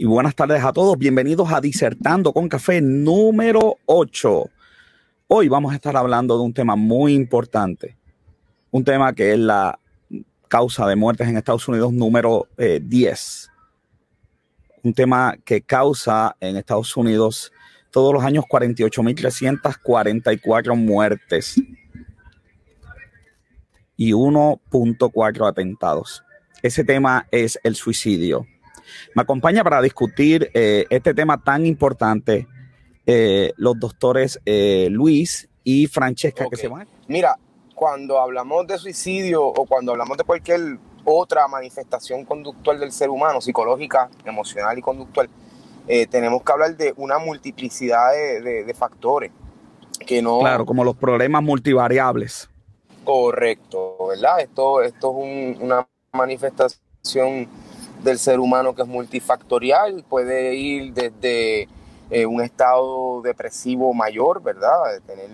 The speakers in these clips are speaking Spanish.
y buenas tardes a todos. Bienvenidos a Disertando con Café número 8. Hoy vamos a estar hablando de un tema muy importante, un tema que es la causa de muertes en Estados Unidos número 10. Eh, un tema que causa en Estados Unidos todos los años 48.344 muertes y 1.4 atentados. Ese tema es el suicidio. Me acompaña para discutir eh, este tema tan importante eh, los doctores eh, Luis y Francesca que se van. Mira, cuando hablamos de suicidio o cuando hablamos de cualquier otra manifestación conductual del ser humano, psicológica, emocional y conductual, tenemos que hablar de una multiplicidad de, factores. Que no... Claro, como los problemas multivariables. Correcto, ¿verdad? Esto, esto es una manifestación del ser humano que es multifactorial, puede ir desde eh, un estado depresivo mayor, ¿verdad? Tener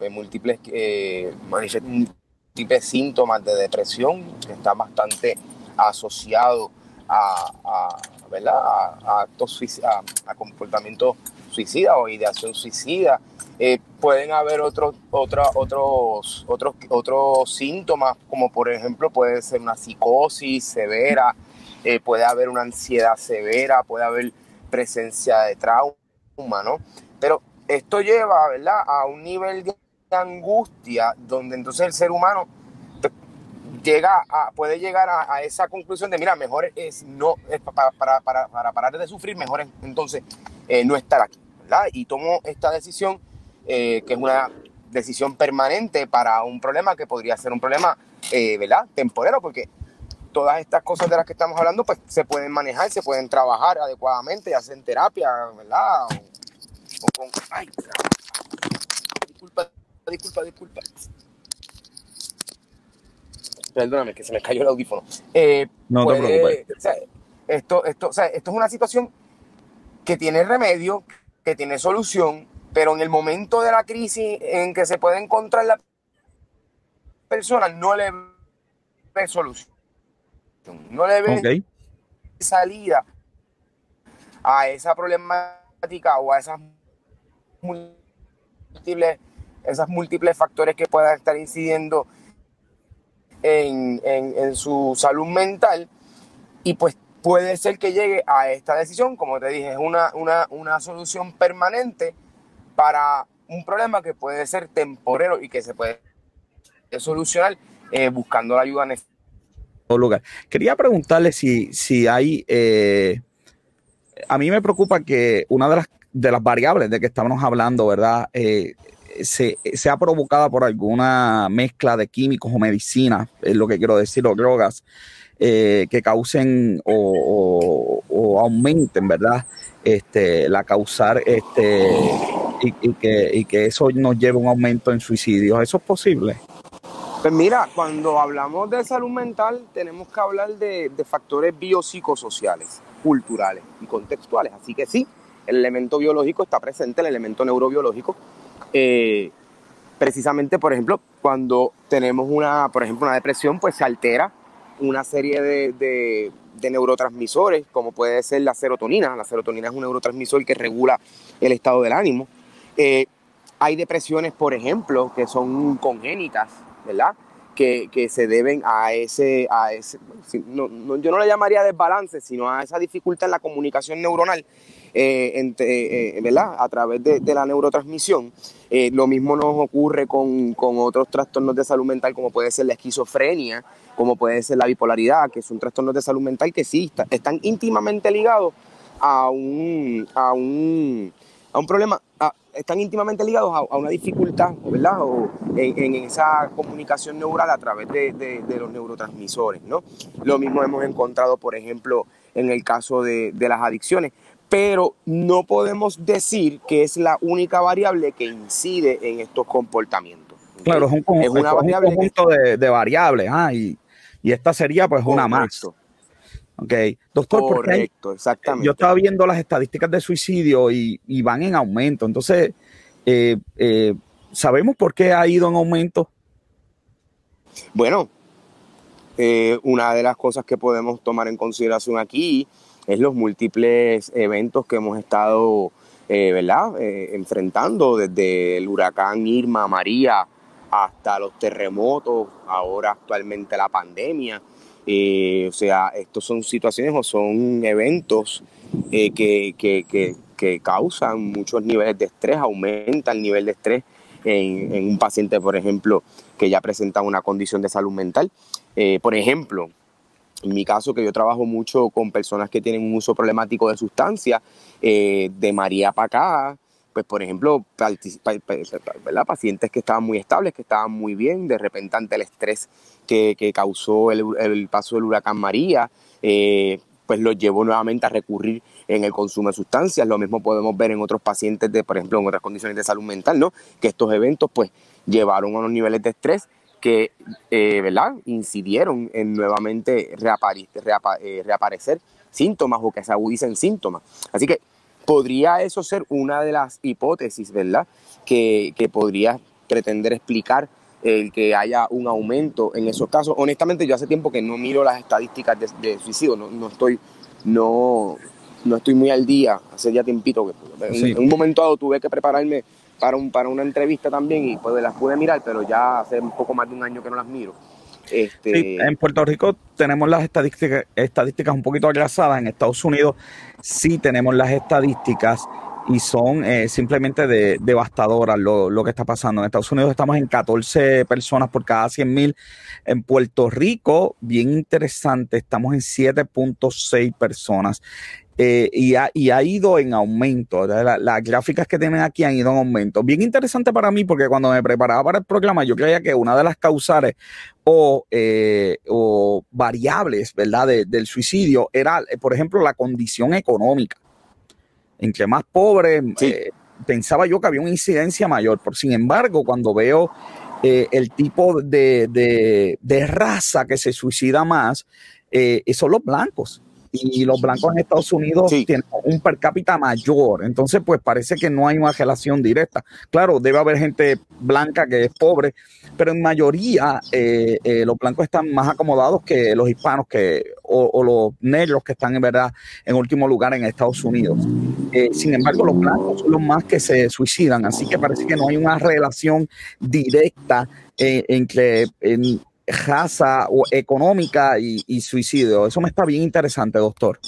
eh, múltiples, eh, múltiples síntomas de depresión, que está bastante asociado a, ¿verdad? a, actos a, a comportamientos suicida o ideación suicida. pueden haber otros, otros, otros, otros, otros síntomas, como por ejemplo puede ser una psicosis severa, eh, puede haber una ansiedad severa, puede haber presencia de trauma, ¿no? Pero esto lleva, ¿verdad?, a un nivel de angustia donde entonces el ser humano llega a, puede llegar a, esa conclusión de, mira, mejor es no, para, para, para, parar de sufrir, mejor es entonces eh, no estar aquí, ¿verdad? Y tomo esta decisión, eh, que es una decisión permanente para un problema que podría ser un problema, ¿verdad?, temporero, porque todas estas cosas de las que estamos hablando, pues se pueden manejar, se pueden trabajar adecuadamente, ya sea en terapia, ¿verdad? O, con... Ay, disculpa, disculpa, disculpa. Perdóname, que se me cayó el audífono. Eh, no te preocupes. esto, esto, o sea, esto es una situación que tiene remedio, que tiene solución, pero en el momento de la crisis en que se puede encontrar la persona, no le ve solución. No le ven salida a esa problemática o a esas múltiples, esas múltiples factores que puedan estar incidiendo en, su salud mental. Y pues puede ser que llegue a esta decisión, como te dije, es una, una, solución permanente para un problema que puede ser temporero y que se puede solucionar eh, buscando la ayuda necesaria lugar. Quería preguntarle si, si hay, eh, a mí me preocupa que una de las, de las variables de que estamos hablando, ¿verdad? Eh, se, sea provocada por alguna mezcla de químicos o medicinas, es lo que quiero decir, o drogas, eh, que causen o, aumenten, ¿verdad? Este, la causar este, y, que, y que eso nos lleve a un aumento en suicidios. ¿Eso es posible? Pues mira, cuando hablamos de salud mental tenemos que hablar de, factores biopsicosociales, culturales y contextuales. Así que sí, el elemento biológico está presente, el elemento neurobiológico. Eh, precisamente, por ejemplo, cuando tenemos una, por ejemplo, una depresión, pues se altera una serie de, neurotransmisores, como puede ser la serotonina. La serotonina es un neurotransmisor que regula el estado del ánimo. Eh, hay depresiones, por ejemplo, que son congénitas, ¿verdad? Que, se deben a ese, a ese yo no le llamaría desbalance, sino a esa dificultad en la comunicación neuronal, eh, eh, ¿verdad? A través de, la neurotransmisión. Eh, lo mismo nos ocurre con, otros trastornos de salud mental, como puede ser la esquizofrenia, como puede ser la bipolaridad, que son trastornos de salud mental que sí están íntimamente ligados a un, a un, a un problema, están íntimamente ligados a, una dificultad, ¿verdad? O en, esa comunicación neural a través de, los neurotransmisores, ¿no? Lo mismo hemos encontrado, por ejemplo, en el caso de, las adicciones, pero no podemos decir que es la única variable que incide en estos comportamientos. Claro, es un, conjunto de, variables, ah, y, esta sería pues una más. Ok, doctor, Correcto, exactamente. Yo estaba viendo las estadísticas de suicidio y, van en aumento. Entonces, eh, eh, ¿sabemos por qué ha ido en aumento? Bueno, eh, una de las cosas que podemos tomar en consideración aquí es los múltiples eventos que hemos estado ¿verdad? Enfrentando desde el huracán Irma, María, hasta los terremotos, ahora actualmente la pandemia. O sea, estos son situaciones o son eventos que, que, causan muchos niveles de estrés, aumenta el nivel de estrés en, un paciente, por ejemplo, que ya presenta una condición de salud mental. por ejemplo, en mi caso, que yo trabajo mucho con personas que tienen un uso problemático de sustancias, eh, de María para acá, pues por ejemplo, pacientes que estaban muy estables, que estaban muy bien, de repente ante el estrés que, causó el, paso del huracán María, eh, pues los llevó nuevamente a recurrir en el consumo de sustancias. Lo mismo podemos ver en otros pacientes, de, por ejemplo, en otras condiciones de salud mental, ¿no? Que estos eventos pues llevaron a unos niveles de estrés que eh, ¿verdad? incidieron en nuevamente eh, reaparecer síntomas o que se agudicen síntomas. Así que podría eso ser una de las hipótesis, ¿verdad? Que, podría pretender explicar el que haya un aumento en esos casos. Honestamente, yo hace tiempo que no miro las estadísticas de, suicidio, no, estoy, no, no estoy muy al día, hace ya tiempito que en, un momento dado tuve que prepararme para, un, para una entrevista también y pues las pude mirar, pero ya hace un poco más de un año que no las miro. Este... en Puerto Rico tenemos las estadísticas, estadísticas un poquito atrasadas. En Estados Unidos sí tenemos las estadísticas y son eh, simplemente de, devastadoras lo, lo, que está pasando. En Estados Unidos estamos en 14 personas por cada 100 mil. En Puerto Rico, bien interesante, estamos en 7.6 personas. Eh, y, ha, y, ha, ido en aumento. las gráficas que tienen aquí han ido en aumento. Bien interesante para mí porque cuando me preparaba para el programa yo creía que una de las causales o, eh, o variables ¿verdad? del suicidio era, eh, por ejemplo, la condición económica. Entre más pobre, pensaba yo que había una incidencia mayor. Por sin embargo, cuando veo el tipo de, de, de, raza que se suicida más, son los blancos y los blancos en Estados Unidos tienen un per cápita mayor. Entonces, pues parece que no hay una relación directa. Claro, debe haber gente blanca que es pobre, pero en mayoría eh, eh, los blancos están más acomodados que los hispanos que, o, los negros que están en verdad en último lugar en Estados Unidos. Eh, sin embargo, los blancos son los más que se suicidan, así que parece que no hay una relación directa entre raza o económica y, suicidio. Eso me está bien interesante, doctor.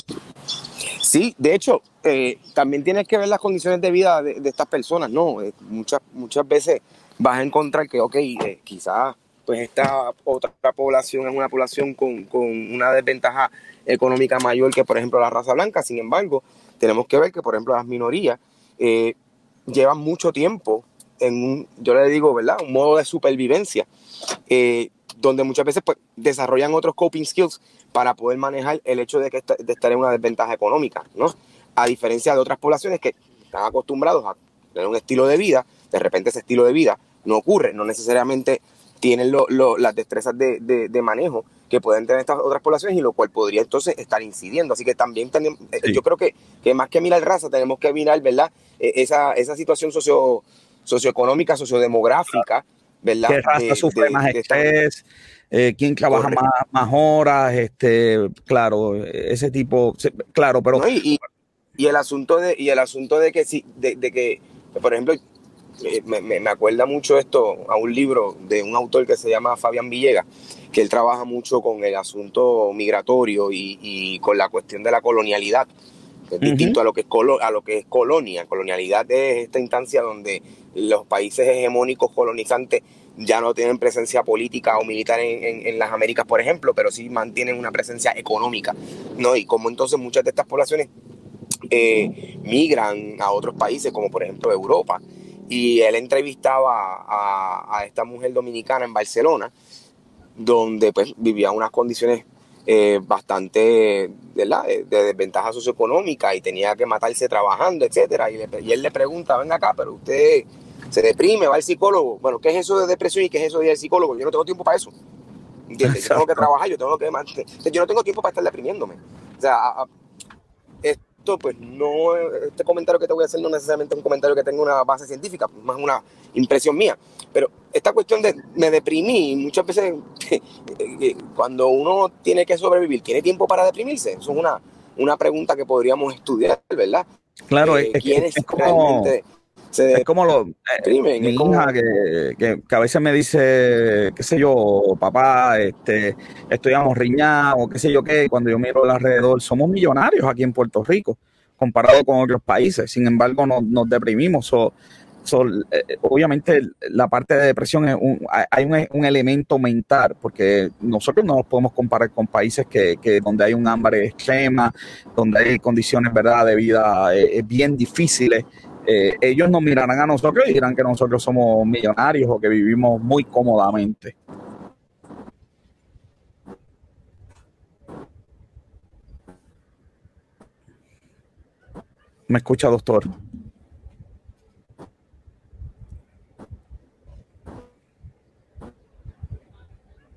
Sí, de hecho, eh, también tienes que ver las condiciones de vida de, estas personas, ¿no? Eh, muchas, muchas veces vas a encontrar que, ok, eh, quizás pues esta otra población es una población con, con, una desventaja económica mayor que, por ejemplo, la raza blanca. Sin embargo, tenemos que ver que, por ejemplo, las minorías llevan mucho tiempo en un, yo le digo, ¿verdad? Un modo de supervivencia donde muchas veces pues, desarrollan otros coping skills para poder manejar el hecho de, que de estar en una desventaja económica, ¿no? A diferencia de otras poblaciones que están acostumbrados a tener un estilo de vida, de repente ese estilo de vida no ocurre, no necesariamente tienen las destrezas de, manejo que pueden tener estas otras poblaciones y lo cual podría entonces estar incidiendo. Así que también tenemos, eh, yo creo que, que, más que mirar raza, tenemos que mirar, ¿verdad? E, esa, esa situación socio, socioeconómica, sociodemográfica ¿verdad? ¿Qué raza sufre más estrés? Eh, ¿Quién trabaja más, más, horas? Este, claro, ese tipo, claro, pero... y, y, el asunto de, y el asunto de que, sí, de, que por ejemplo, eh, me, me, acuerda mucho esto a un libro de un autor que se llama Fabián Villegas, que él trabaja mucho con el asunto migratorio y, y con la cuestión de la colonialidad. Es distinto a lo que es a lo que es colonia. Colonialidad es esta instancia donde los países hegemónicos colonizantes ya no tienen presencia política o militar en, las Américas, por ejemplo, pero sí mantienen una presencia económica, ¿no? Y como entonces muchas de estas poblaciones eh, migran a otros países, como por ejemplo Europa. Y él entrevistaba a, esta mujer dominicana en Barcelona, donde pues vivía unas condiciones eh, bastante De, desventaja socioeconómica y tenía que matarse trabajando, etcétera. Y, y, él le pregunta, ven acá, pero usted se deprime, va al psicólogo. Bueno, ¿qué es eso de depresión y qué es eso de ir al psicólogo? Yo no tengo tiempo para eso. Yo tengo que trabajar, yo tengo que mantener. Yo no tengo tiempo para estar deprimiéndome. O sea, esto, pues no, este comentario que te voy a hacer no necesariamente es un comentario que tenga una base científica, más una impresión mía. Pero esta cuestión de me deprimí, muchas veces cuando uno tiene que sobrevivir, ¿tiene tiempo para deprimirse? Eso es una, una pregunta que podríamos estudiar, ¿verdad? Claro, es, como, es como lo, eh, mi hija que, a veces me dice, qué sé yo, papá, este, estoy amorriñado, o qué sé yo qué, cuando yo miro alrededor, somos millonarios aquí en Puerto Rico, comparado con otros países, sin embargo nos, deprimimos. Eh, obviamente la parte de depresión es un, hay un, elemento mental, porque nosotros no nos podemos comparar con países que, donde hay un hambre extrema, donde hay condiciones ¿verdad? de vida eh, bien difíciles. Eh, ellos nos mirarán a nosotros y dirán que nosotros somos millonarios o que vivimos muy cómodamente. ¿Me escucha, doctor?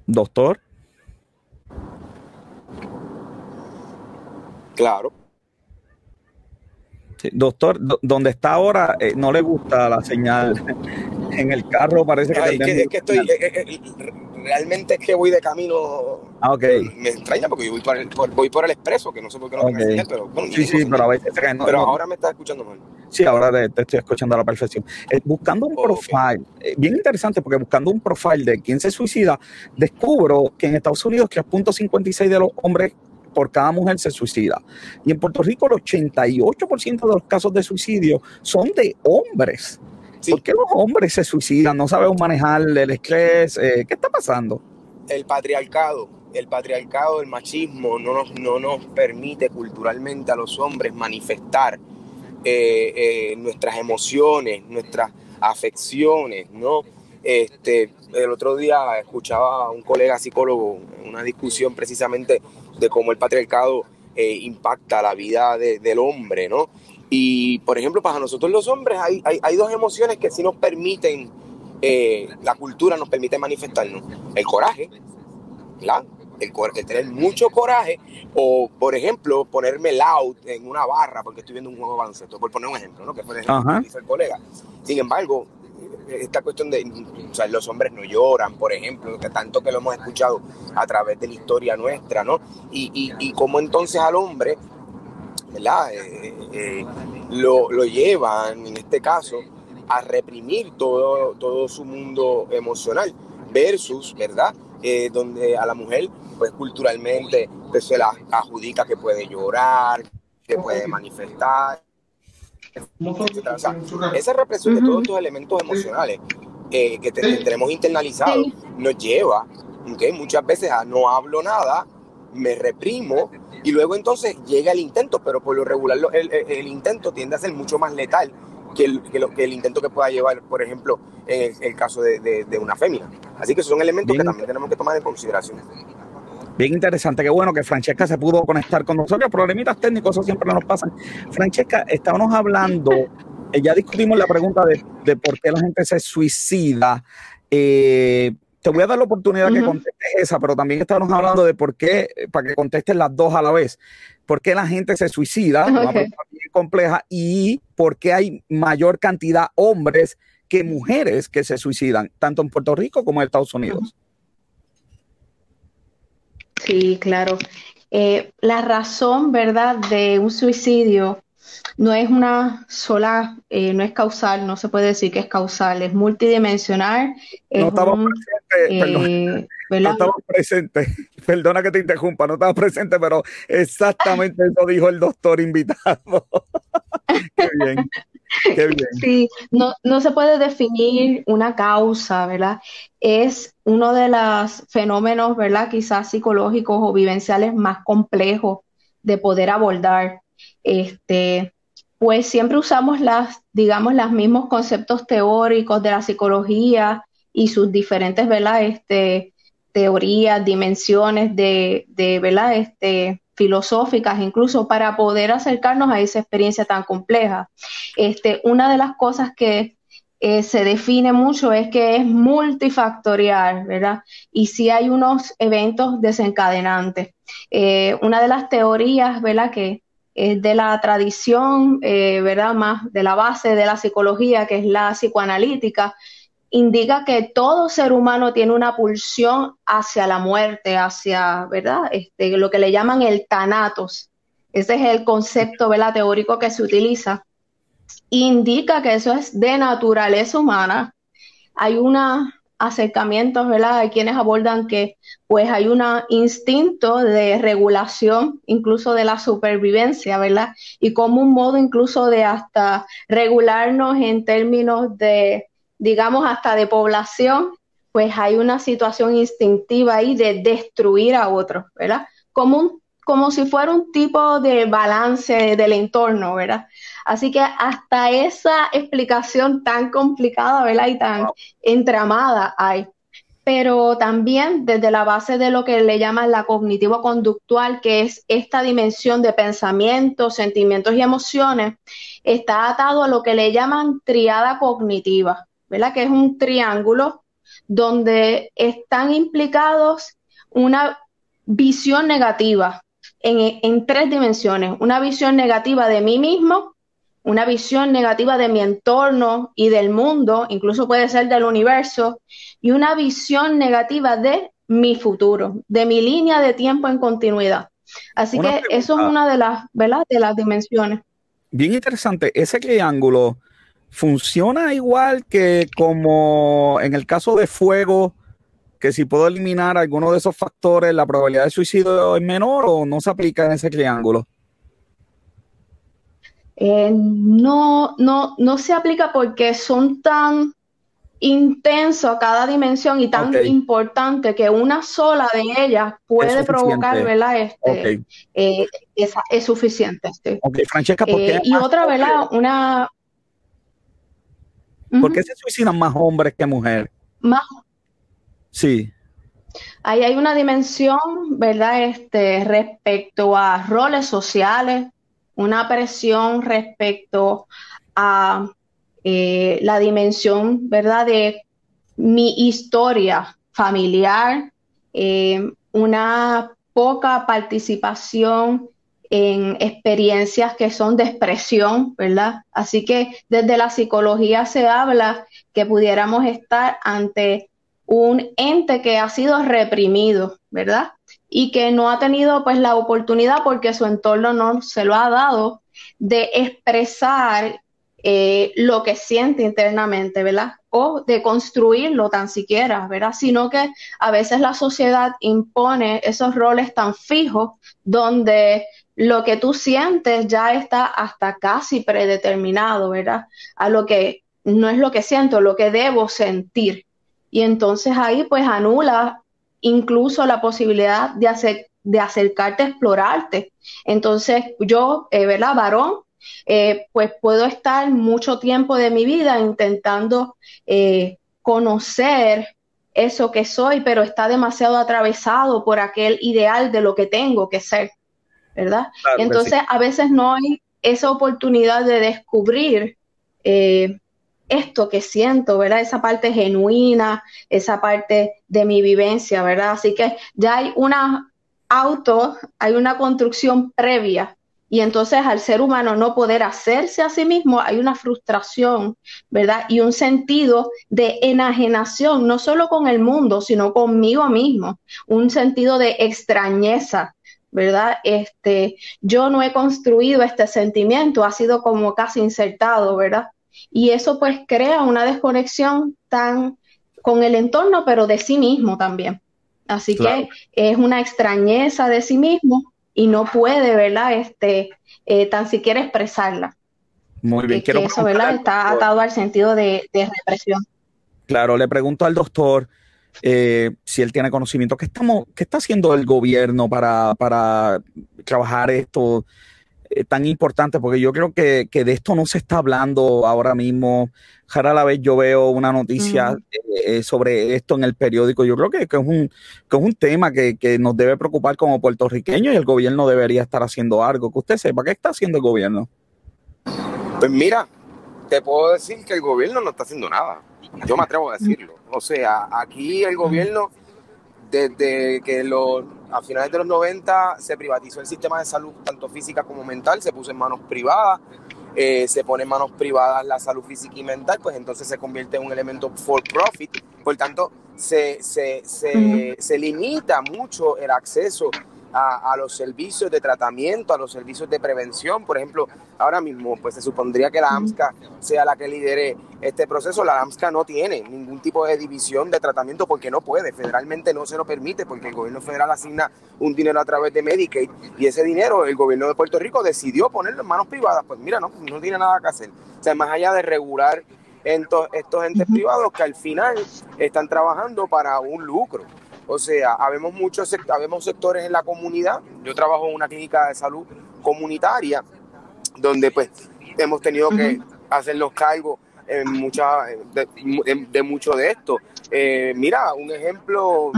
Doctor. Claro. Doctor, donde está ahora eh, no le gusta la señal. en el carro parece que... es que estoy, eh, eh, realmente es que voy de camino. Ah, ok. Me extraña porque yo voy por el, voy por el expreso, que no sé por qué no okay. me pero bueno, Sí, sí, pero a veces. pero ahora me está escuchando mal. Sí, ahora te, estoy escuchando a la perfección. Eh, buscando un profile, eh, bien interesante porque buscando un profile de quién se suicida, descubro que en Estados Unidos 3.56 de los hombres por cada mujer se suicida. Y en Puerto Rico el 88% de los casos de suicidio son de hombres. ¿Por qué los hombres se suicidan? ¿No sabemos manejar el estrés? Eh, ¿Qué está pasando? El patriarcado, el patriarcado, el machismo no nos, no nos permite culturalmente a los hombres manifestar eh, eh, nuestras emociones, nuestras afecciones, ¿no? Este, el otro día escuchaba a un colega psicólogo una discusión precisamente de cómo el patriarcado impacta la vida del hombre, ¿no? Y, por ejemplo, para nosotros los hombres hay, hay, dos emociones que sí nos permiten, eh, la cultura nos permite manifestarnos. El coraje, ¿verdad? El, el, tener mucho coraje, o, por ejemplo, ponerme loud en una barra porque estoy viendo un juego baloncesto, por poner un ejemplo, ¿no? Que fue el ejemplo que hizo el colega. Sin embargo, esta cuestión de, los hombres no lloran, por ejemplo, tanto que lo hemos escuchado a través de la historia nuestra, ¿no? Y, y, y cómo entonces al hombre ¿verdad? Eh, eh, lo, lo, llevan, en este caso, a reprimir todo, todo su mundo emocional, versus, ¿verdad? Eh, donde a la mujer, pues culturalmente, pues, se la adjudica que puede llorar, que puede manifestar, esa represión de todos estos elementos emocionales que tenemos internalizados nos lleva, ¿okay? muchas veces a no hablo nada, me reprimo y luego entonces llega el intento, pero por lo regular el, intento tiende a ser mucho más letal que el, que, lo, que el intento que pueda llevar, por ejemplo, en el, caso de, una fémina. Así que esos son elementos que también tenemos que tomar en consideración. Bien interesante, qué bueno que Francesca se pudo conectar con nosotros. Problemitas técnicos, eso siempre nos pasan. Francesca, estábamos hablando, eh, ya discutimos la pregunta de, de por qué la gente se suicida. Eh, te voy a dar la oportunidad que contestes esa, pero también estamos hablando de por qué, para que contestes las dos a la vez. ¿Por qué la gente se suicida? Una pregunta bien compleja. Y por qué hay mayor cantidad hombres que mujeres que se suicidan, tanto en Puerto Rico como en Estados Unidos. Sí, claro. Eh, la razón, ¿verdad?, de un suicidio no es una sola, eh, no es causal, no se puede decir que es causal, es multidimensional. no estaba presente, perdón, no estaba presente, perdona que te interrumpa, no estaba presente, pero exactamente eso dijo el doctor invitado. Qué bien. Sí, no, no se puede definir una causa, ¿verdad? Es uno de los fenómenos, ¿verdad? Quizás psicológicos o vivenciales más complejos de poder abordar. Este, pues siempre usamos las, digamos, los mismos conceptos teóricos de la psicología y sus diferentes, ¿verdad? Este, teorías, dimensiones de, de ¿verdad? Este, filosóficas, incluso para poder acercarnos a esa experiencia tan compleja. Este, una de las cosas que eh, se define mucho es que es multifactorial, ¿verdad? Y si hay unos eventos desencadenantes. Eh, una de las teorías, ¿verdad? Que es de la tradición, eh, ¿verdad? Más de la base de la psicología, que es la psicoanalítica, indica que todo ser humano tiene una pulsión hacia la muerte, hacia, ¿verdad? Este, lo que le llaman el tanatos. ese es el concepto ¿verdad? teórico que se utiliza, indica que eso es de naturaleza humana. Hay unos acercamientos, ¿verdad? Hay quienes abordan que pues hay un instinto de regulación, incluso de la supervivencia, ¿verdad? Y como un modo incluso de hasta regularnos en términos de, digamos, hasta de población, pues hay una situación instintiva ahí de destruir a otros, ¿verdad? Como un como si fuera un tipo de balance del entorno, ¿verdad? Así que hasta esa explicación tan complicada, ¿verdad? Y tan entramada hay. Pero también desde la base de lo que le llaman la cognitivo-conductual, que es esta dimensión de pensamientos, sentimientos y emociones, está atado a lo que le llaman triada cognitiva, ¿verdad? Que es un triángulo donde están implicados una visión negativa, en, tres dimensiones. Una visión negativa de mí mismo, una visión negativa de mi entorno y del mundo, incluso puede ser del universo, y una visión negativa de mi futuro, de mi línea de tiempo en continuidad. Así que eso es una de las, ¿verdad? De las dimensiones. Bien interesante. Ese triángulo funciona igual que como en el caso de fuego que si puedo eliminar alguno de esos factores, la probabilidad de suicidio es menor o no se aplica en ese triángulo? Eh, no, no, no se aplica porque son tan intensos cada dimensión y tan importante que una sola de ellas puede provocar, ¿verdad? Este, eh, es, suficiente. Francesca, ¿por qué? Eh, y otra, ¿verdad? Una... ¿Por qué se suicidan más hombres que mujeres? Más, Sí. Ahí hay una dimensión, ¿verdad? Este, respecto a roles sociales, una presión respecto a eh, la dimensión, ¿verdad? De mi historia familiar, eh, una poca participación en experiencias que son de expresión, ¿verdad? Así que desde la psicología se habla que pudiéramos estar ante un ente que ha sido reprimido, ¿verdad? Y que no ha tenido pues la oportunidad porque su entorno no se lo ha dado de expresar eh, lo que siente internamente, ¿verdad? O de construirlo tan siquiera, ¿verdad? Sino que a veces la sociedad impone esos roles tan fijos donde lo que tú sientes ya está hasta casi predeterminado, ¿verdad? A lo que no es lo que siento, lo que debo sentir. Y entonces ahí pues anula incluso la posibilidad de, de acercarte a explorarte. Entonces yo, eh, ¿verdad? Varón, eh, pues puedo estar mucho tiempo de mi vida intentando eh, conocer eso que soy, pero está demasiado atravesado por aquel ideal de lo que tengo que ser, ¿verdad? Entonces a veces no hay esa oportunidad de descubrir eh, esto que siento, ¿verdad? Esa parte genuina, esa parte de mi vivencia, ¿verdad? Así que ya hay una auto, hay una construcción previa y entonces al ser humano no poder hacerse a sí mismo, hay una frustración, ¿verdad? Y un sentido de enajenación, no solo con el mundo, sino conmigo mismo, un sentido de extrañeza, ¿verdad? Este, yo no he construido este sentimiento, ha sido como casi insertado, ¿verdad? Y eso pues crea una desconexión tan con el entorno, pero de sí mismo también. Así que es una extrañeza de sí mismo y no puede, ¿verdad? Este, eh, tan siquiera expresarla. Muy bien. Que, eso, ¿verdad? Está atado al sentido de, represión. Claro, le pregunto al doctor eh, si él tiene conocimiento. ¿Qué, estamos, qué está haciendo el gobierno para, para trabajar esto? Eh, tan importante, porque yo creo que, de esto no se está hablando ahora mismo. Jara a la vez yo veo una noticia eh, eh, sobre esto en el periódico. Yo creo que, que es, un, que es un tema que, nos debe preocupar como puertorriqueños y el gobierno debería estar haciendo algo. Que usted sepa, ¿qué está haciendo el gobierno? Pues mira, te puedo decir que el gobierno no está haciendo nada. Yo me atrevo a decirlo. O sea, aquí el gobierno, desde que los a finales de los 90 se privatizó el sistema de salud, tanto física como mental, se puso en manos privadas, eh, se pone en manos privadas la salud física y mental, pues entonces se convierte en un elemento for profit, por tanto se, se, se, se limita mucho el acceso a, los servicios de tratamiento, a los servicios de prevención. Por ejemplo, ahora mismo pues se supondría que la AMSCA sea la que lidere este proceso. La AMSCA no tiene ningún tipo de división de tratamiento porque no puede, federalmente no se lo permite porque el gobierno federal asigna un dinero a través de Medicaid y ese dinero el gobierno de Puerto Rico decidió ponerlo en manos privadas. Pues mira, no, no tiene nada que hacer. O sea, más allá de regular estos, estos entes privados que al final están trabajando para un lucro. O sea, habemos muchos habemos sectores en la comunidad. Yo trabajo en una clínica de salud comunitaria donde pues hemos tenido que hacer los cargos en mucha, de, mucho de esto. Eh, mira, un ejemplo, o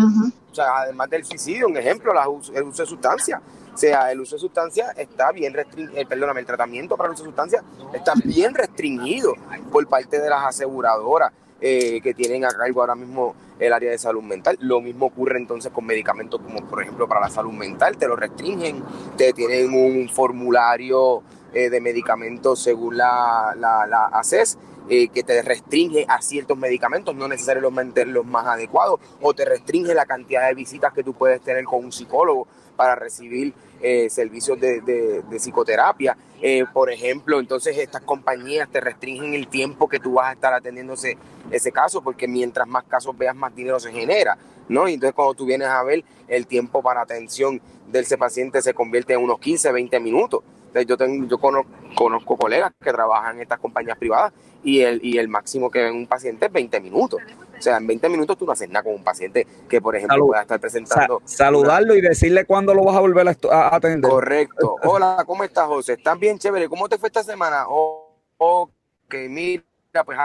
sea, además del suicidio, un ejemplo, el uso de sustancias. O sea, el uso de sustancias está bien restringido, eh, perdóname, el tratamiento para el uso de sustancias está bien restringido por parte de las aseguradoras. Eh, que tienen a cargo ahora mismo el área de salud mental. Lo mismo ocurre entonces con medicamentos como por ejemplo para la salud mental, te lo restringen, te tienen un formulario eh, de medicamentos según la, la, ACES. Eh, que te restringe a ciertos medicamentos, no necesariamente los más adecuados, o te restringe la cantidad de visitas que tú puedes tener con un psicólogo para recibir eh, servicios de, psicoterapia. Eh, por ejemplo, entonces estas compañías te restringen el tiempo que tú vas a estar atendiendo ese, ese caso, porque mientras más casos veas, más dinero se genera, ¿no? Y entonces cuando tú vienes a ver, el tiempo para atención de ese paciente se convierte en unos 15, 20 minutos. Yo, tengo, yo conozco, conozco colegas que trabajan en estas compañías privadas y el, y el máximo que ven un paciente es 20 minutos. O sea, en 20 minutos tú no haces nada con un paciente que, por ejemplo, pueda estar presentando. saludarlo y decirle cuándo lo vas a volver a, atender. Correcto. Hola, ¿cómo estás, José? ¿Estás bien, chévere? ¿Cómo te fue esta semana? Oh, ok, mira, pues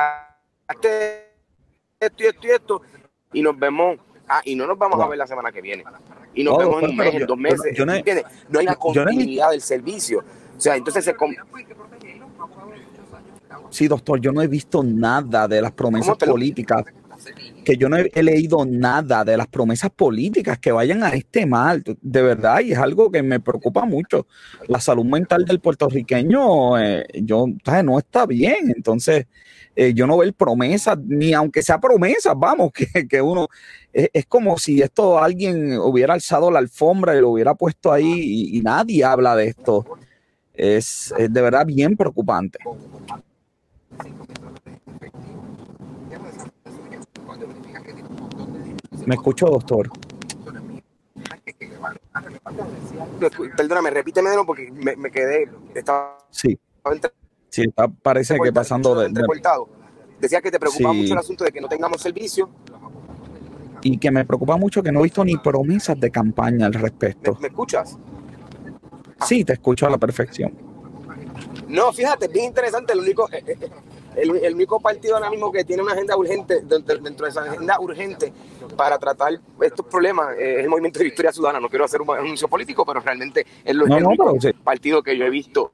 hazte esto y esto y esto. Y nos vemos. Ah, y no nos vamos a ver la semana que viene. Y nos vemos en un mes, en dos meses. no, hay una continuidad del servicio. O sea, entonces se. Sí, doctor, yo no he visto nada de las promesas políticas que yo no he, leído nada de las promesas políticas que vayan a este mal, de verdad, y es algo que me preocupa mucho. La salud mental del puertorriqueño, eh, yo, no está bien, entonces eh, yo no veo promesas, ni aunque sea promesas, vamos, que, uno, es, como si esto alguien hubiera alzado la alfombra y lo hubiera puesto ahí y, nadie habla de esto. es de verdad bien preocupante. Me escucho, doctor. Perdóname, repíteme de nuevo porque me, quedé. Estaba, sí. sí, está, parece que pasando de. Decía que te preocupa mucho el asunto de que no tengamos servicio. Y que me preocupa mucho que no he visto ni promesas de campaña al respecto. ¿Me, escuchas? Sí, te escucho a la perfección. No, fíjate, es bien interesante. El único, eh, eh, el, único partido ahora mismo que tiene una agenda urgente, dentro, de esa agenda urgente para tratar estos problemas, eh, es el Movimiento de Victoria Ciudadana. No quiero hacer un anuncio político, pero realmente es el único partido que yo he visto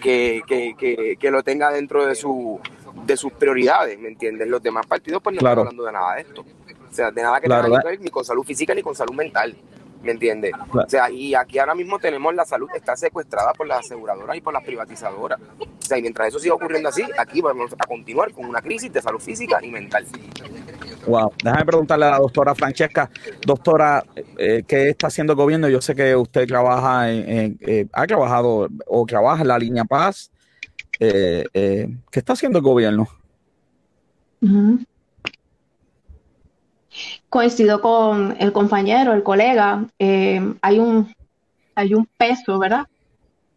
que, que, que, lo tenga dentro de, su, de sus prioridades, ¿me entiendes? Los demás partidos pues no están hablando de nada de esto. O sea, de nada que tenga que ver ni con salud física ni con salud mental. ¿Me entiendes? O sea, y aquí ahora mismo tenemos la salud, está secuestrada por las aseguradoras y por las privatizadoras. O sea, y mientras eso siga ocurriendo así, aquí vamos a continuar con una crisis de salud física y mental. Wow, déjame preguntarle a la doctora Francesca, doctora, eh, ¿qué está haciendo el gobierno? Yo sé que usted trabaja en, eh, ha trabajado o trabaja en la línea Paz. Eh, ¿Qué está haciendo el gobierno? Coincido con el compañero, el colega, eh, hay, un, hay un peso, ¿verdad?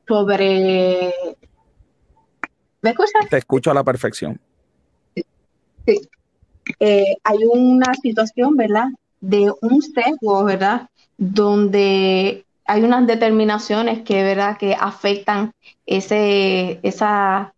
Sobre... ¿Me escuchas? Te escucho a la perfección. Sí. Eh, hay una situación, ¿verdad? De un sesgo, ¿verdad? Donde hay unas determinaciones que, ¿verdad? Que afectan ese, esa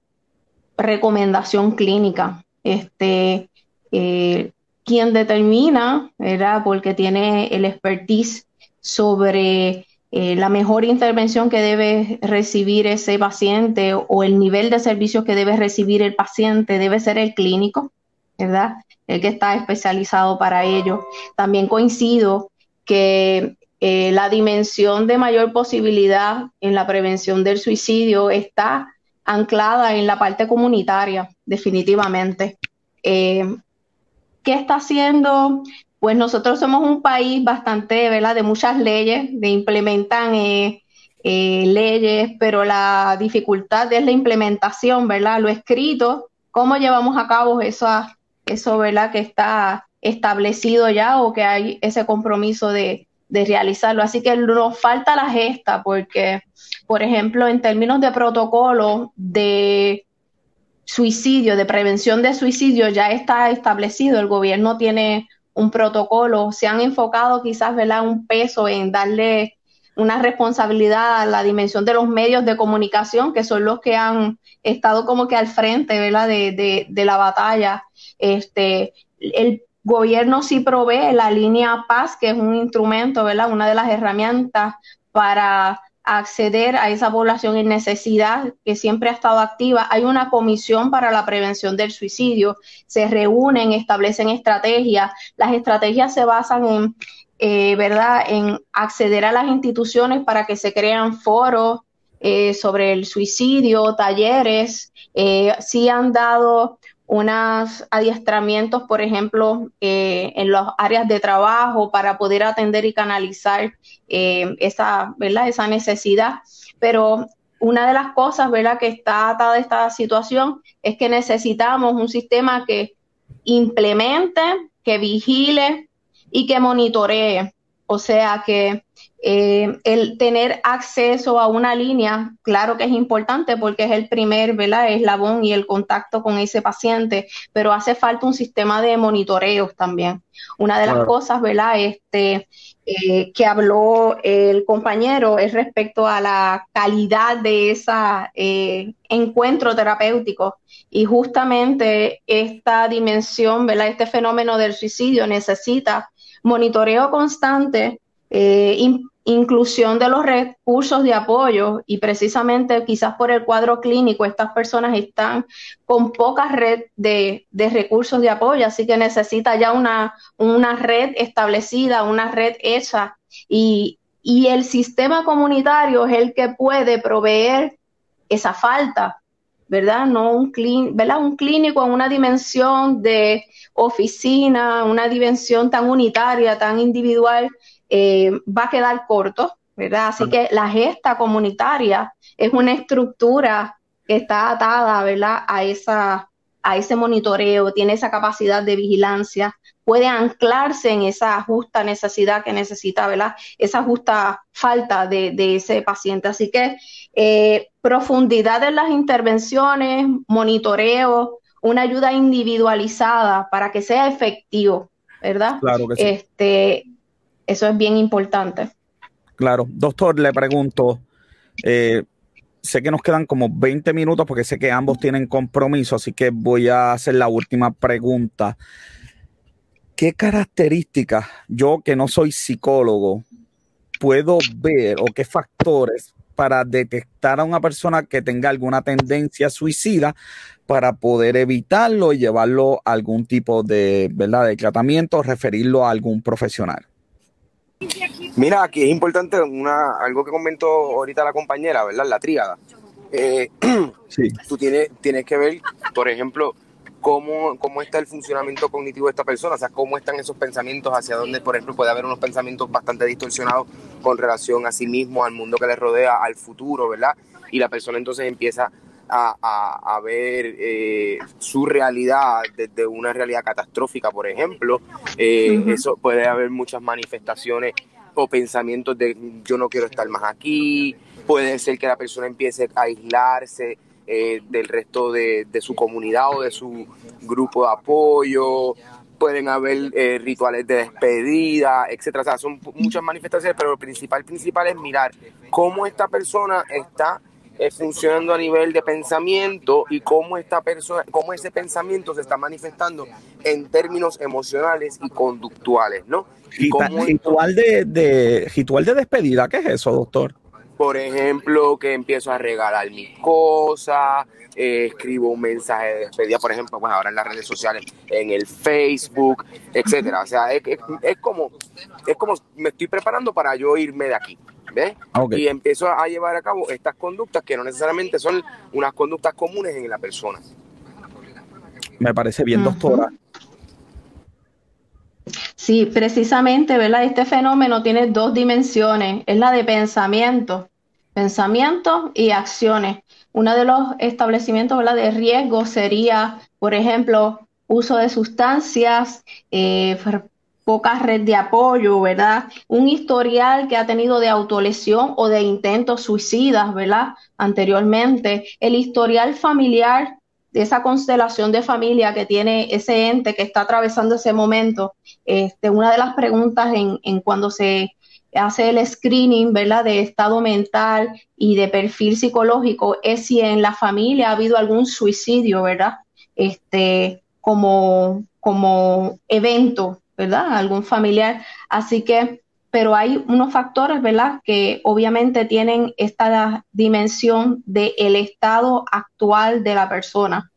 recomendación clínica. Este, eh, quien determina, ¿verdad? Porque tiene el expertise sobre eh, la mejor intervención que debe recibir ese paciente o el nivel de servicios que debe recibir el paciente debe ser el clínico, ¿verdad? El que está especializado para ello. También coincido que eh, la dimensión de mayor posibilidad en la prevención del suicidio está anclada en la parte comunitaria, definitivamente. Eh, ¿Qué está haciendo pues nosotros somos un país bastante, ¿verdad? De muchas leyes, de implementan eh, eh, leyes, pero la dificultad es la implementación, ¿verdad? Lo escrito, cómo llevamos a cabo eso, eso ¿verdad? Que está establecido ya o que hay ese compromiso de, de realizarlo. Así que nos falta la gesta porque, por ejemplo, en términos de protocolo de suicidio, de prevención de suicidio, ya está establecido. El gobierno tiene un protocolo, se han enfocado quizás, ¿verdad?, un peso en darle una responsabilidad a la dimensión de los medios de comunicación, que son los que han estado como que al frente, ¿verdad?, de, de, la batalla. Este, el gobierno sí provee la línea Paz, que es un instrumento, ¿verdad?, una de las herramientas para acceder a esa población en necesidad que siempre ha estado activa. Hay una comisión para la prevención del suicidio, se reúnen, establecen estrategias. Las estrategias se basan en, eh, ¿verdad?, en acceder a las instituciones para que se crean foros eh, sobre el suicidio, talleres. Eh, sí han dado unos adiestramientos, por ejemplo, eh, en las áreas de trabajo para poder atender y canalizar eh, esa, ¿verdad? esa necesidad. Pero una de las cosas ¿verdad? que está atada esta situación es que necesitamos un sistema que implemente, que vigile y que monitoree. O sea, que eh, el tener acceso a una línea, claro que es importante porque es el primer ¿verdad? eslabón y el contacto con ese paciente, pero hace falta un sistema de monitoreos también. Una de las cosas ¿verdad? Este, eh, que habló el compañero es respecto a la calidad de ese eh, encuentro terapéutico y justamente esta dimensión, ¿verdad? este fenómeno del suicidio necesita monitoreo constante eh, inclusión de los recursos de apoyo y precisamente quizás por el cuadro clínico estas personas están con poca red de, recursos de apoyo, así que necesita ya una, una red establecida, una red hecha y, y el sistema comunitario es el que puede proveer esa falta, ¿verdad? No un, ¿verdad? un clínico en una dimensión de oficina, una dimensión tan unitaria, tan individual, eh, va a quedar corto, ¿verdad? Así que la gesta comunitaria es una estructura que está atada, ¿verdad? A, esa, a ese monitoreo, tiene esa capacidad de vigilancia, puede anclarse en esa justa necesidad que necesita, ¿verdad? Esa justa falta de, ese paciente. Así que eh, profundidad en las intervenciones, monitoreo, una ayuda individualizada para que sea efectivo, ¿verdad? Claro que sí. Este, eso es bien importante. Claro. Doctor, le pregunto, eh, sé que nos quedan como 20 minutos porque sé que ambos tienen compromiso, así que voy a hacer la última pregunta. ¿Qué características yo que no soy psicólogo puedo ver o qué factores para detectar a una persona que tenga alguna tendencia suicida para poder evitarlo y llevarlo a algún tipo de, ¿verdad? de tratamiento, referirlo a algún profesional? Mira, aquí es importante una, algo que comentó ahorita la compañera, ¿verdad? La tríada. Eh, sí. Tú tienes, tienes que ver, por ejemplo, cómo, cómo está el funcionamiento cognitivo de esta persona, o sea, cómo están esos pensamientos, hacia dónde, por ejemplo, puede haber unos pensamientos bastante distorsionados con relación a sí mismo, al mundo que le rodea, al futuro, ¿verdad? Y la persona entonces empieza a, ver eh, su realidad desde una realidad catastrófica, por ejemplo. Eh, eso puede haber muchas manifestaciones o pensamientos de yo no quiero estar más aquí. Puede ser que la persona empiece a aislarse eh, del resto de, su comunidad o de su grupo de apoyo. Pueden haber rituales de despedida, etcétera. O sea, son muchas manifestaciones, pero lo principal, principal es mirar cómo esta persona está funcionando a nivel de pensamiento y cómo esta persona, cómo ese pensamiento se está manifestando en términos emocionales y conductuales, ¿no? Y ritual de, de ritual de despedida, ¿qué es eso, doctor? Por ejemplo, que empiezo a regalar mis cosas, eh, escribo un mensaje de despedida, por ejemplo, pues ahora en las redes sociales, en el Facebook, etcétera. O sea, es, es, como, es como me estoy preparando para yo irme de aquí. ¿Ves? Y empiezo a llevar a cabo estas conductas que no necesariamente son unas conductas comunes en la persona. Me parece bien, doctora. Sí, precisamente, ¿verdad? Este fenómeno tiene dos dimensiones, es la de pensamiento, pensamiento y acciones. Uno de los establecimientos ¿verdad? de riesgo sería, por ejemplo, uso de sustancias, eh, poca red de apoyo, ¿verdad? Un historial que ha tenido de autolesión o de intentos suicidas, ¿verdad? Anteriormente, el historial familiar de esa constelación de familia que tiene ese ente que está atravesando ese momento, este, una de las preguntas en, en cuando se hace el screening, ¿verdad? De estado mental y de perfil psicológico es si en la familia ha habido algún suicidio, ¿verdad? Este, como, como evento, ¿verdad? Algún familiar. Así que, pero hay unos factores, ¿verdad? Que obviamente tienen esta dimensión del el estado actual de la persona.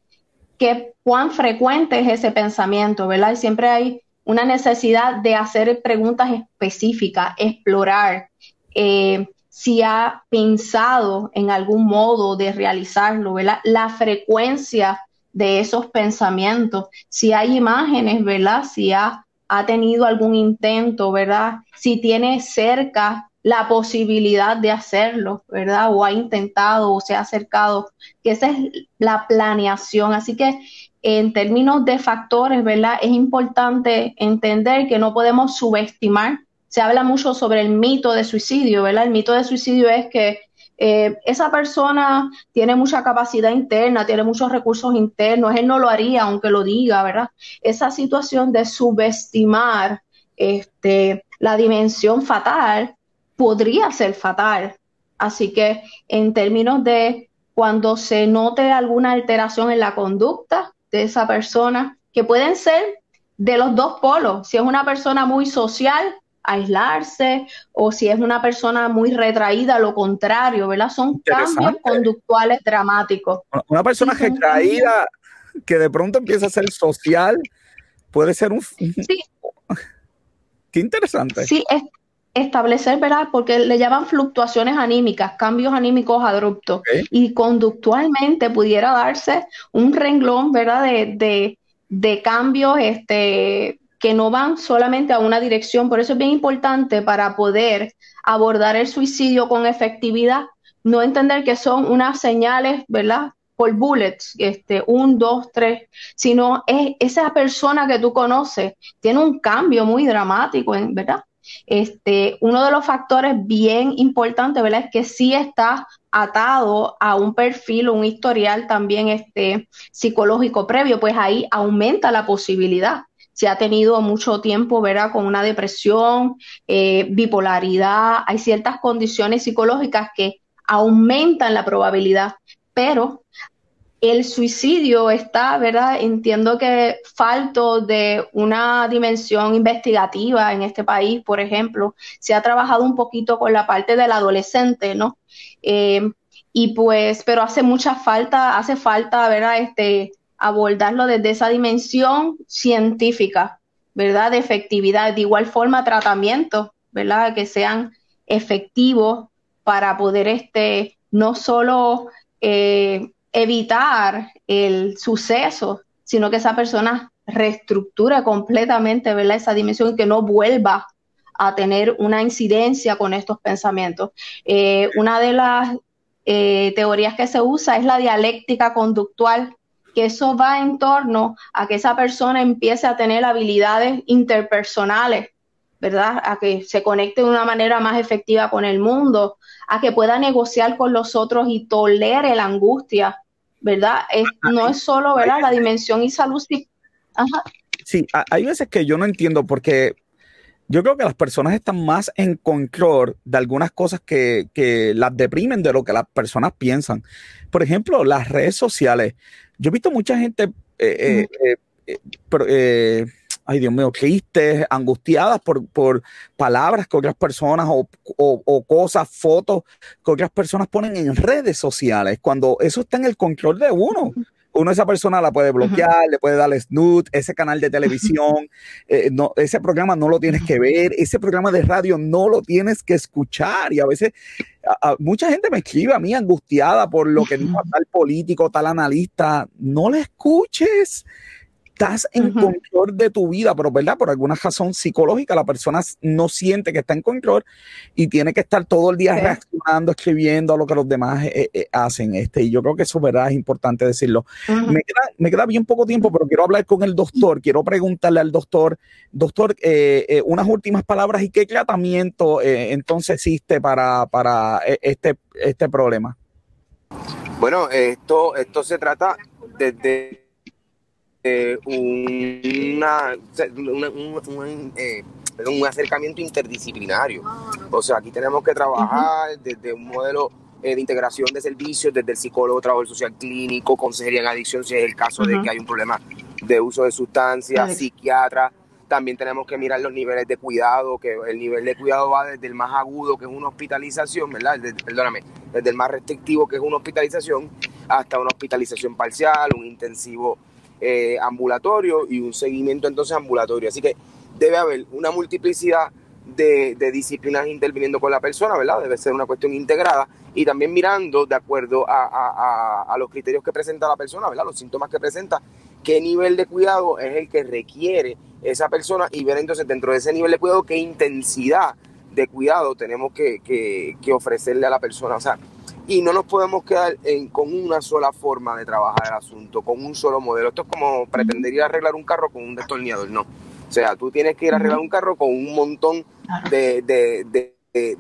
Que cuán frecuente es ese pensamiento, ¿verdad? Y siempre hay una necesidad de hacer preguntas específicas, explorar eh, si ha pensado en algún modo de realizarlo, ¿verdad? La frecuencia de esos pensamientos, si hay imágenes, ¿verdad? Si ha, ha tenido algún intento, ¿verdad? Si tiene cerca la posibilidad de hacerlo, ¿verdad? O ha intentado o se ha acercado, que esa es la planeación. Así que en términos de factores, ¿verdad? Es importante entender que no podemos subestimar. Se habla mucho sobre el mito de suicidio, ¿verdad? El mito de suicidio es que eh, esa persona tiene mucha capacidad interna, tiene muchos recursos internos, él no lo haría aunque lo diga, ¿verdad? Esa situación de subestimar este, la dimensión fatal podría ser fatal. Así que en términos de cuando se note alguna alteración en la conducta, de esa persona, que pueden ser de los dos polos. Si es una persona muy social, aislarse, o si es una persona muy retraída, lo contrario, ¿verdad? Son cambios conductuales dramáticos. Una persona retraída que de pronto empieza a ser social, puede ser un... Sí. Qué interesante. Sí, es establecer, ¿verdad? Porque le llaman fluctuaciones anímicas, cambios anímicos abruptos. Y conductualmente pudiera darse un renglón, ¿verdad? De, de, de, cambios este, que no van solamente a una dirección. Por eso es bien importante para poder abordar el suicidio con efectividad, no entender que son unas señales, ¿verdad? Por bullets, este, un, dos, tres, sino es esa persona que tú conoces, tiene un cambio muy dramático, ¿verdad? Este, uno de los factores bien importantes, ¿verdad? Es que sí está atado a un perfil un historial también este, psicológico previo, pues ahí aumenta la posibilidad. Si ha tenido mucho tiempo, ¿verdad? Con una depresión, eh, bipolaridad, hay ciertas condiciones psicológicas que aumentan la probabilidad, pero el suicidio está, ¿verdad? Entiendo que falto de una dimensión investigativa en este país, por ejemplo, se ha trabajado un poquito con la parte del adolescente, ¿no? Eh, y pues, pero hace mucha falta, hace falta, ¿verdad? Este, abordarlo desde esa dimensión científica, ¿verdad? De efectividad, de igual forma tratamientos, ¿verdad? Que sean efectivos para poder, este, no solo eh, evitar el suceso, sino que esa persona reestructure completamente ¿verdad? esa dimensión y que no vuelva a tener una incidencia con estos pensamientos. Eh, una de las eh, teorías que se usa es la dialéctica conductual, que eso va en torno a que esa persona empiece a tener habilidades interpersonales, ¿verdad? A que se conecte de una manera más efectiva con el mundo, a que pueda negociar con los otros y tolere la angustia ¿verdad? no es solo, ¿verdad? La dimensión y salud. Ajá. Sí, hay veces que yo no entiendo porque yo creo que las personas están más en control de algunas cosas que, que, las deprimen de lo que las personas piensan. Por ejemplo, las redes sociales. Yo he visto mucha gente eh, eh, eh, eh ay Dios mío, tristes, angustiadas por, por palabras que otras personas o, o, cosas, fotos que otras personas ponen en redes sociales, cuando eso está en el control de uno uno esa persona la puede bloquear, le puede dar snoot, ese canal de televisión, eh, no, ese programa no lo tienes que ver, ese programa de radio no lo tienes que escuchar. Y a veces mucha gente me escribe a mí angustiada por lo que dijo tal político, tal analista. No le escuches estás en control de tu vida, pero verdad, por alguna razón psicológica, la persona no siente que está en control y tiene que estar todo el día reaccionando, escribiendo a lo que los demás eh, eh, hacen. Este, y yo creo que eso, verdad, es importante decirlo. me, queda, me, queda, bien poco tiempo, pero quiero hablar con el doctor, quiero preguntarle al doctor, doctor, eh, unas últimas palabras y qué tratamiento entonces existe para, para este, este problema. Bueno, esto, esto se trata desde eh, una, un, eh, un, acercamiento interdisciplinario. O sea, aquí tenemos que trabajar desde un modelo eh, de integración de servicios, desde el psicólogo, trabajo social clínico, consejería en adicción, si es el caso de que hay un problema de uso de sustancias, psiquiatra. También tenemos que mirar los niveles de cuidado, que el nivel de cuidado va desde el más agudo, que es una hospitalización, ¿verdad? perdóname, desde el más restrictivo, que es una hospitalización, hasta una hospitalización parcial, un intensivo eh, ambulatorio y un seguimiento entonces ambulatorio. Así que debe haber una multiplicidad de, disciplinas interviniendo con la persona, ¿verdad? Debe ser una cuestión integrada y también mirando de acuerdo a, los criterios que presenta la persona, ¿verdad? Los síntomas que presenta, qué nivel de cuidado es el que requiere esa persona y ver entonces dentro de ese nivel de cuidado qué intensidad de cuidado tenemos que, que ofrecerle a la persona. O sea, y no nos podemos quedar con una sola forma de trabajar el asunto, con un solo modelo. Esto es como pretender ir a arreglar un carro con un destornillador, no. O sea, tú tienes que ir a arreglar un carro con un montón de,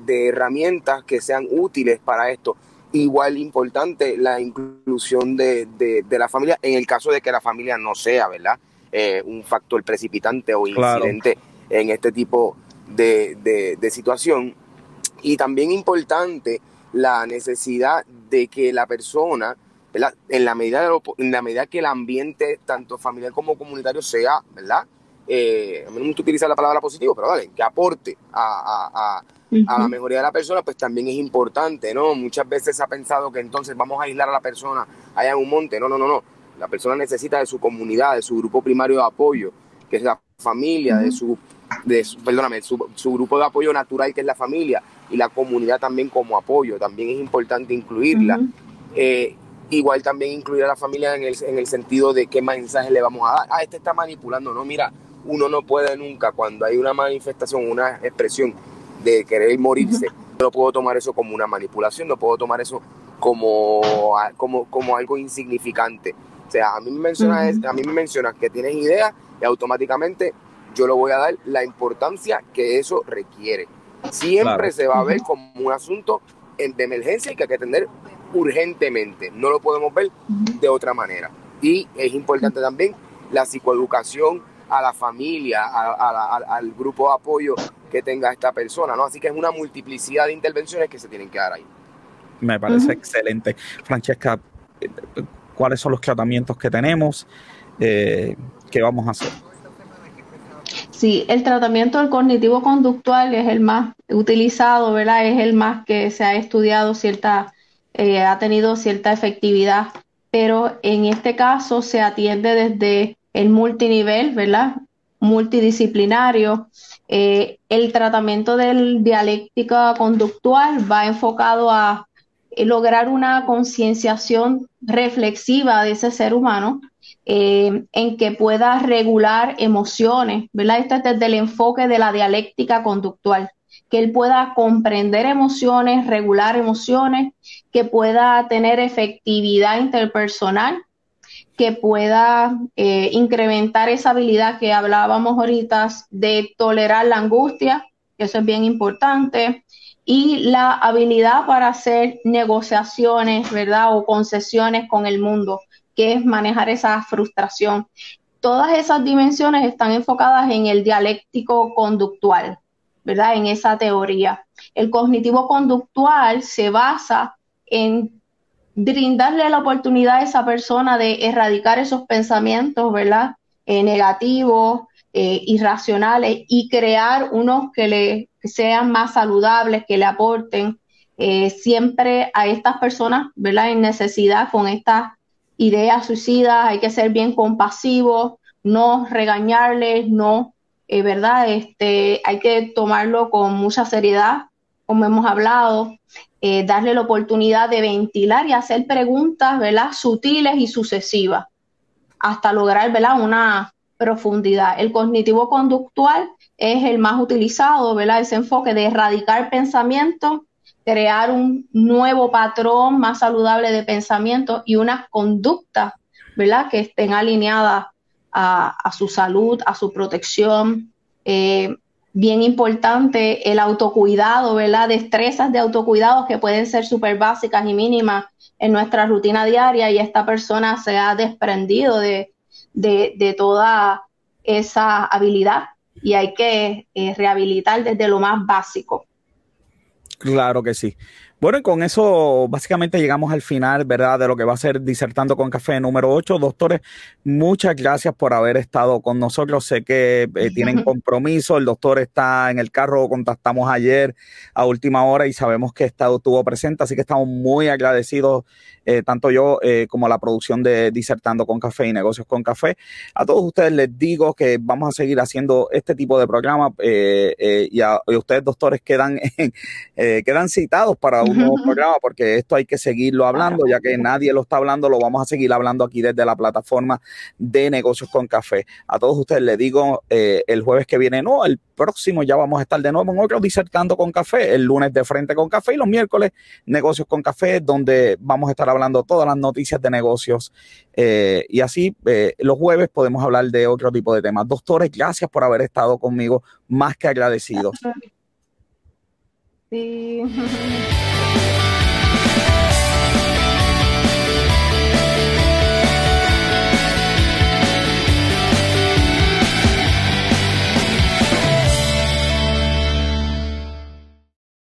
herramientas que sean útiles para esto. Igual importante la inclusión de, la familia, en el caso de que la familia no sea, ¿verdad? Eh, un factor precipitante o incidente en este tipo de, situación. Y también importante la necesidad de que la persona, en la medida en la medida que el ambiente tanto familiar como comunitario sea, ¿verdad? Eh, a mí no me gusta utilizar la palabra positivo, pero que aporte a, la mejoría de la persona, pues también es importante, ¿no? Muchas veces se ha pensado que entonces vamos a aislar a la persona allá en un monte. No, no, no, no. La persona necesita de su comunidad, de su grupo primario de apoyo, que es la familia, de su, de perdóname, su, su grupo de apoyo natural, que es la familia, y la comunidad también como apoyo, también es importante incluirla. Eh, igual también incluir a la familia en el, en el sentido de qué mensaje le vamos a dar. Ah, este está manipulando, no, mira, uno no puede nunca, cuando hay una manifestación, una expresión de querer morirse, no puedo tomar eso como una manipulación, no puedo tomar eso como, como, como algo insignificante. O sea, a mí me mencionas, a mí me mencionas que tienes ideas y automáticamente yo le voy a dar la importancia que eso requiere siempre se va a ver como un asunto de emergencia y que hay que atender urgentemente. No lo podemos ver de otra manera. Y es importante también la psicoeducación a la familia, al grupo de apoyo que tenga esta persona, ¿no? Así que es una multiplicidad de intervenciones que se tienen que dar ahí. Me parece excelente. Francesca, ¿cuáles son los tratamientos que tenemos? Eh, ¿Qué vamos a hacer? Sí, el tratamiento del cognitivo conductual es el más utilizado, ¿verdad? Es el más que se ha estudiado cierta, eh, ha tenido cierta efectividad, pero en este caso se atiende desde el multinivel, ¿verdad? Multidisciplinario. Eh, el tratamiento del dialéctica conductual va enfocado a lograr una concienciación reflexiva de ese ser humano eh, en que pueda regular emociones, ¿verdad? Esto es desde el enfoque de la dialéctica conductual, que él pueda comprender emociones, regular emociones, que pueda tener efectividad interpersonal, que pueda eh, incrementar esa habilidad que hablábamos ahorita de tolerar la angustia, eso es bien importante, y la habilidad para hacer negociaciones, ¿verdad? O concesiones con el mundo que es manejar esa frustración. Todas esas dimensiones están enfocadas en el dialéctico conductual, ¿verdad? En esa teoría. El cognitivo conductual se basa en brindarle la oportunidad a esa persona de erradicar esos pensamientos, ¿verdad? Eh, negativos, eh, irracionales y crear unos que le sean más saludables, que le aporten eh, siempre a estas personas, ¿verdad? En necesidad con estas ideas suicidas, hay que ser bien compasivos, no regañarles, no, eh, ¿verdad? Este, hay que tomarlo con mucha seriedad, como hemos hablado, eh, darle la oportunidad de ventilar y hacer preguntas, ¿verdad? Sutiles y sucesivas, hasta lograr, ¿verdad? Una, profundidad. El cognitivo conductual es el más utilizado, ¿verdad? Ese enfoque de erradicar pensamiento, crear un nuevo patrón más saludable de pensamiento y unas conductas, ¿verdad? Que estén alineadas a, su salud, a su protección. Eh, bien importante el autocuidado, ¿verdad? Destrezas de autocuidado que pueden ser súper básicas y mínimas en nuestra rutina diaria y esta persona se ha desprendido de, de, toda esa habilidad y hay que eh, rehabilitar desde lo más básico. Claro que sí. Bueno, y con eso básicamente llegamos al final, ¿verdad? De lo que va a ser Disertando con Café número 8. Doctores, muchas gracias por haber estado con nosotros. Sé que eh, tienen compromiso. El doctor está en el carro, contactamos ayer a última hora y sabemos que estado, estuvo presente, así que estamos muy agradecidos, eh, tanto yo eh, como la producción de Disertando con Café y Negocios con Café. A todos ustedes les digo que vamos a seguir haciendo este tipo de programa y, a, ustedes, doctores, quedan, quedan citados para un nuevo programa porque esto hay que seguirlo hablando, ya que nadie lo está hablando, lo vamos a seguir hablando aquí desde la plataforma de negocios con café. A todos ustedes les digo, eh, el jueves que viene, no, el próximo ya vamos a estar de nuevo en otro disertando con café, el lunes de frente con café y los miércoles negocios con café, donde vamos a estar hablando todas las noticias de negocios eh, y así eh, los jueves podemos hablar de otro tipo de temas. Doctores, gracias por haber estado conmigo, más que agradecidos. Sí.